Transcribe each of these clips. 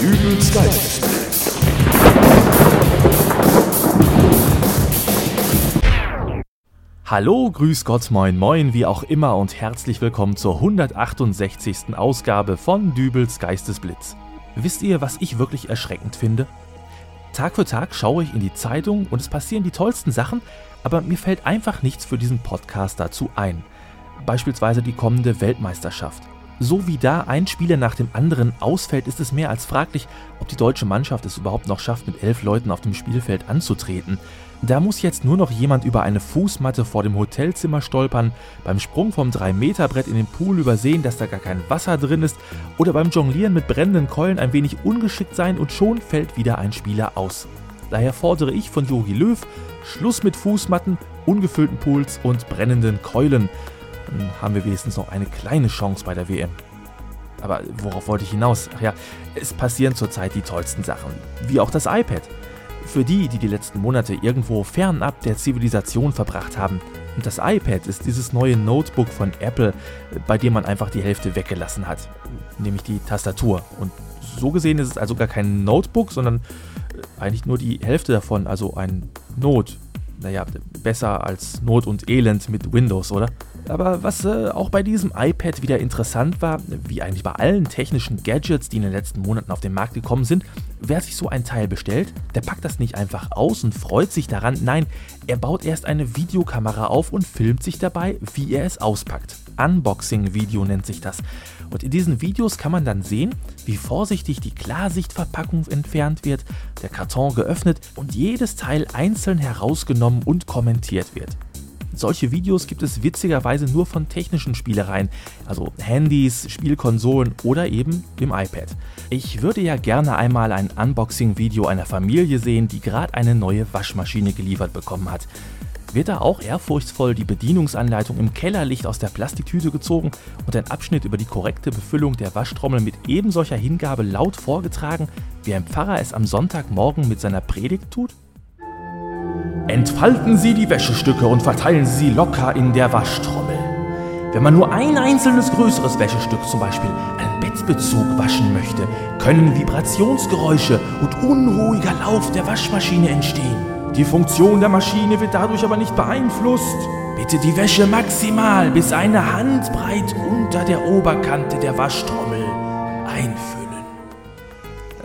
Dübels Geistesblitz. Hallo, grüß Gott, moin, moin, wie auch immer und herzlich willkommen zur 168. Ausgabe von Dübels Geistesblitz. Wisst ihr, was ich wirklich erschreckend finde? Tag für Tag schaue ich in die Zeitung und es passieren die tollsten Sachen, aber mir fällt einfach nichts für diesen Podcast dazu ein. Beispielsweise die kommende Weltmeisterschaft. So wie da ein Spieler nach dem anderen ausfällt, ist es mehr als fraglich, ob die deutsche Mannschaft es überhaupt noch schafft, mit elf Leuten auf dem Spielfeld anzutreten. Da muss jetzt nur noch jemand über eine Fußmatte vor dem Hotelzimmer stolpern, beim Sprung vom 3-Meter-Brett in den Pool übersehen, dass da gar kein Wasser drin ist, oder beim Jonglieren mit brennenden Keulen ein wenig ungeschickt sein und schon fällt wieder ein Spieler aus. Daher fordere ich von Jogi Löw Schluss mit Fußmatten, ungefüllten Pools und brennenden Keulen. Dann haben wir wenigstens noch eine kleine Chance bei der WM. Aber worauf wollte ich hinaus? Ach ja, es passieren zurzeit die tollsten Sachen, wie auch das iPad. Für die, die die letzten Monate irgendwo fernab der Zivilisation verbracht haben. Und das iPad ist dieses neue Notebook von Apple, bei dem man einfach die Hälfte weggelassen hat, nämlich die Tastatur. Und so gesehen ist es also gar kein Notebook, sondern eigentlich nur die Hälfte davon, also ein Not. Naja, besser als Not und Elend mit Windows, oder? Aber was äh, auch bei diesem iPad wieder interessant war, wie eigentlich bei allen technischen Gadgets, die in den letzten Monaten auf den Markt gekommen sind, wer sich so ein Teil bestellt, der packt das nicht einfach aus und freut sich daran. Nein, er baut erst eine Videokamera auf und filmt sich dabei, wie er es auspackt. Unboxing-Video nennt sich das. Und in diesen Videos kann man dann sehen, wie vorsichtig die Klarsichtverpackung entfernt wird, der Karton geöffnet und jedes Teil einzeln herausgenommen und kommentiert wird. Solche Videos gibt es witzigerweise nur von technischen Spielereien, also Handys, Spielkonsolen oder eben dem iPad. Ich würde ja gerne einmal ein Unboxing-Video einer Familie sehen, die gerade eine neue Waschmaschine geliefert bekommen hat. Wird da auch ehrfurchtsvoll die Bedienungsanleitung im Kellerlicht aus der Plastiktüte gezogen und ein Abschnitt über die korrekte Befüllung der Waschtrommel mit ebensolcher Hingabe laut vorgetragen, wie ein Pfarrer es am Sonntagmorgen mit seiner Predigt tut? Entfalten Sie die Wäschestücke und verteilen Sie sie locker in der Waschtrommel. Wenn man nur ein einzelnes größeres Wäschestück, zum Beispiel einen Bettbezug, waschen möchte, können Vibrationsgeräusche und unruhiger Lauf der Waschmaschine entstehen. Die Funktion der Maschine wird dadurch aber nicht beeinflusst. Bitte die Wäsche maximal bis eine Handbreit unter der Oberkante der Waschtrommel einfüllen.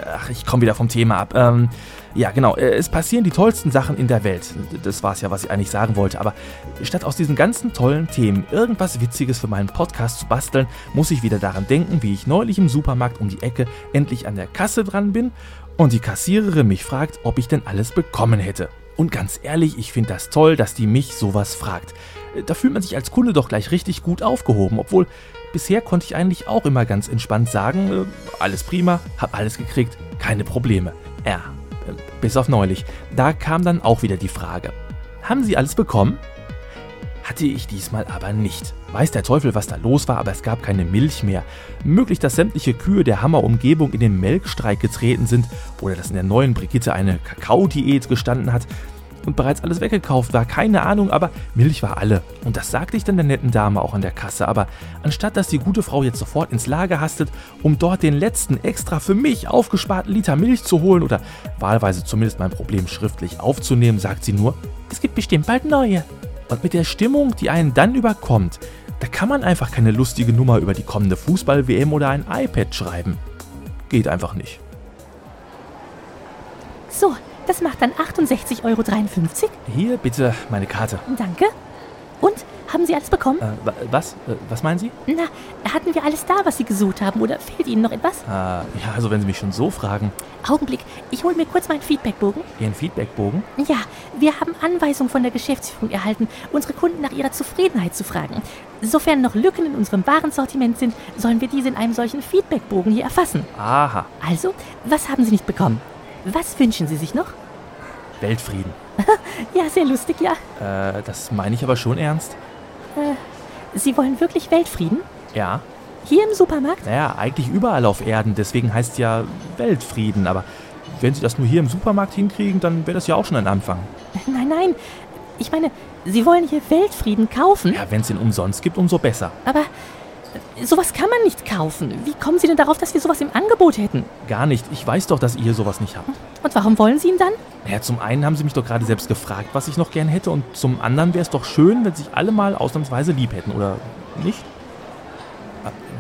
Ach, ich komme wieder vom Thema ab. Ähm, ja, genau. äh, Es passieren die tollsten Sachen in der Welt. Das war es ja, was ich eigentlich sagen wollte. Aber statt aus diesen ganzen tollen Themen irgendwas Witziges für meinen Podcast zu basteln, muss ich wieder daran denken, wie ich neulich im Supermarkt um die Ecke endlich an der Kasse dran bin und die Kassiererin mich fragt, ob ich denn alles bekommen hätte. Und ganz ehrlich, ich finde das toll, dass die mich sowas fragt. Äh, Da fühlt man sich als Kunde doch gleich richtig gut aufgehoben, obwohl bisher konnte ich eigentlich auch immer ganz entspannt sagen, äh, alles prima, hab alles gekriegt, keine Probleme. Ja, äh, bis auf neulich. Da kam dann auch wieder die Frage. Haben Sie alles bekommen? Hatte ich diesmal aber nicht. Weiß der Teufel, was da los war, aber es gab keine Milch mehr. Möglich, dass sämtliche Kühe der Hammerumgebung in den Melkstreik getreten sind oder dass in der neuen Brigitte eine Kakaodiät gestanden hat und bereits alles weggekauft war. Keine Ahnung, aber Milch war alle. Und das sagte ich dann der netten Dame auch an der Kasse. Aber anstatt dass die gute Frau jetzt sofort ins Lager hastet, um dort den letzten extra für mich aufgesparten Liter Milch zu holen oder wahlweise zumindest mein Problem schriftlich aufzunehmen, sagt sie nur, es gibt bestimmt bald neue. Und mit der Stimmung, die einen dann überkommt, da kann man einfach keine lustige Nummer über die kommende Fußball-WM oder ein iPad schreiben. Geht einfach nicht. So, das macht dann 68,53 Euro. Hier bitte meine Karte. Danke. Und, haben Sie alles bekommen? Äh, wa- was? Äh, was meinen Sie? Na, hatten wir alles da, was Sie gesucht haben? Oder fehlt Ihnen noch etwas? Äh, ja, also wenn Sie mich schon so fragen. Augenblick, ich hole mir kurz meinen Feedbackbogen. Ihren Feedbackbogen? Ja, wir haben Anweisungen von der Geschäftsführung erhalten, unsere Kunden nach ihrer Zufriedenheit zu fragen. Sofern noch Lücken in unserem Warensortiment sind, sollen wir diese in einem solchen Feedbackbogen hier erfassen. Aha, Also, was haben Sie nicht bekommen? Was wünschen Sie sich noch? Weltfrieden. Ja, sehr lustig, ja. Äh, das meine ich aber schon ernst. Sie wollen wirklich Weltfrieden? Ja. Hier im Supermarkt? Naja, eigentlich überall auf Erden, deswegen heißt ja Weltfrieden, aber wenn Sie das nur hier im Supermarkt hinkriegen, dann wäre das ja auch schon ein Anfang. Nein, nein. Ich meine, Sie wollen hier Weltfrieden kaufen? Ja, wenn es ihn umsonst gibt, umso besser. Aber Sowas kann man nicht kaufen. Wie kommen Sie denn darauf, dass wir sowas im Angebot hätten? Gar nicht. Ich weiß doch, dass ihr sowas nicht habt. Und warum wollen Sie ihn dann? Ja, zum einen haben sie mich doch gerade selbst gefragt, was ich noch gern hätte, und zum anderen wäre es doch schön, wenn sich alle mal ausnahmsweise lieb hätten, oder nicht?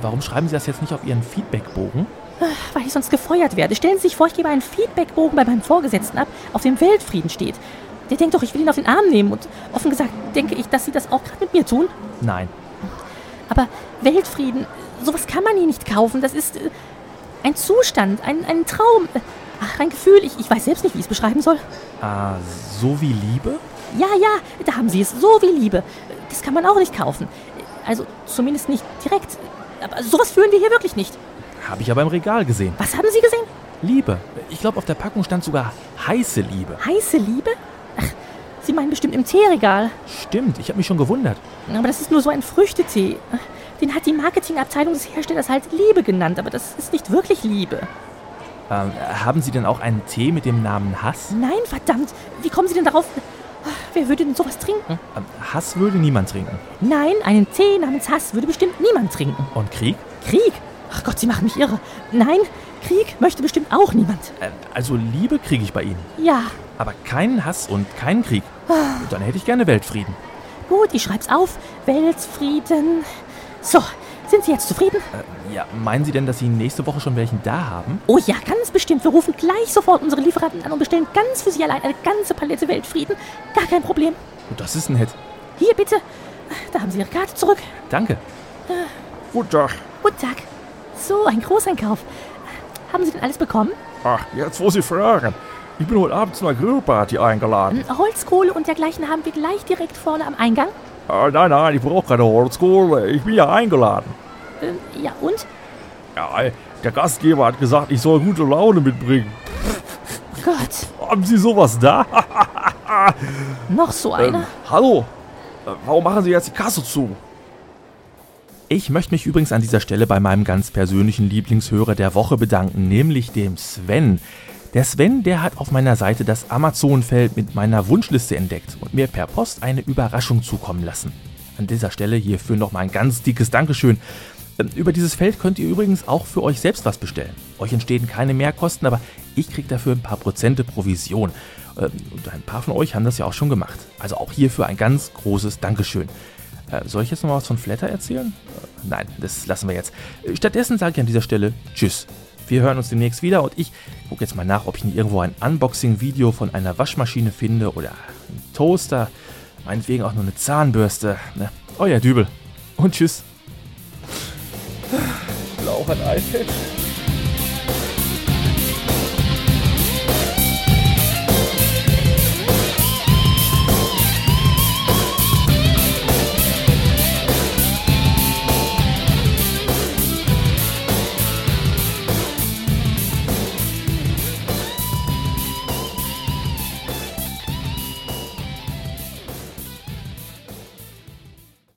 Warum schreiben Sie das jetzt nicht auf Ihren Feedbackbogen? Weil ich sonst gefeuert werde. Stellen Sie sich vor, ich gebe einen Feedbackbogen bei meinem Vorgesetzten ab, auf dem Weltfrieden steht. Der denkt doch, ich will ihn auf den Arm nehmen. Und offen gesagt denke ich, dass Sie das auch gerade mit mir tun. Nein. Aber Weltfrieden, sowas kann man hier nicht kaufen. Das ist äh, ein Zustand, ein, ein Traum. Ach, ein Gefühl. Ich, ich weiß selbst nicht, wie ich es beschreiben soll. Ah, so wie Liebe? Ja, ja, da haben Sie es. So wie Liebe. Das kann man auch nicht kaufen. Also zumindest nicht direkt. Aber sowas führen wir hier wirklich nicht. Habe ich aber im Regal gesehen. Was haben Sie gesehen? Liebe. Ich glaube, auf der Packung stand sogar heiße Liebe. Heiße Liebe? Sie meinen bestimmt im Teeregal. Stimmt, ich habe mich schon gewundert. Aber das ist nur so ein Früchtetee. Den hat die Marketingabteilung des Herstellers halt Liebe genannt, aber das ist nicht wirklich Liebe. Ähm, haben Sie denn auch einen Tee mit dem Namen Hass? Nein, verdammt. Wie kommen Sie denn darauf? Wer würde denn sowas trinken? Ähm, Hass würde niemand trinken. Nein, einen Tee namens Hass würde bestimmt niemand trinken. Und Krieg? Krieg? Ach Gott, Sie machen mich irre. Nein, Krieg möchte bestimmt auch niemand. Äh, also Liebe kriege ich bei Ihnen. Ja, Aber keinen Hass und keinen Krieg. Und dann hätte ich gerne Weltfrieden. gut, ich schreib's auf. Weltfrieden. So, sind Sie jetzt zufrieden? Äh, ja, meinen Sie denn, dass Sie nächste Woche schon welchen da haben? Oh ja, ganz bestimmt. Wir rufen gleich sofort unsere Lieferanten an und bestellen ganz für Sie allein eine ganze Palette Weltfrieden. Gar kein Problem. Oh, das ist nett. Hier bitte. Da haben Sie Ihre Karte zurück. Danke. Guten Tag. Guten Tag. So, ein Großeinkauf. Haben Sie denn alles bekommen? Ach, jetzt wo Sie fragen. Ich bin heute Abend zu einer Grillparty eingeladen. Holzkohle und dergleichen haben wir gleich direkt vorne am Eingang. Ah, nein, nein, ich brauche keine Holzkohle. Ich bin ja eingeladen. Ähm, ja, und? Ja, der Gastgeber hat gesagt, ich soll gute Laune mitbringen. Gott, Haben Sie sowas da? noch so einer. Ähm, hallo? Äh, Warum machen Sie jetzt die Kasse zu? Ich möchte mich übrigens an dieser Stelle bei meinem ganz persönlichen Lieblingshörer der Woche bedanken, nämlich dem Sven. Der Sven, der hat auf meiner Seite das Amazon-Feld mit meiner Wunschliste entdeckt und mir per Post eine Überraschung zukommen lassen. An dieser Stelle hierfür nochmal ein ganz dickes Dankeschön. Ähm, Über dieses Feld könnt ihr übrigens auch für euch selbst was bestellen. Euch entstehen keine Mehrkosten, aber ich kriege dafür ein paar Prozente Provision. Ähm, Und ein paar von euch haben das ja auch schon gemacht. Also auch hierfür ein ganz großes Dankeschön. Äh, Soll ich jetzt noch mal was von Flatter erzählen? Äh, Nein, das lassen wir jetzt. Äh, Stattdessen sage ich an dieser Stelle Tschüss. Wir hören uns demnächst wieder und ich gucke jetzt mal nach, ob ich nicht irgendwo ein Unboxing-Video von einer Waschmaschine finde oder einen Toaster, meinetwegen auch nur eine Zahnbürste. Ne? Euer Dübel. Und tschüss. Auch ein iPad?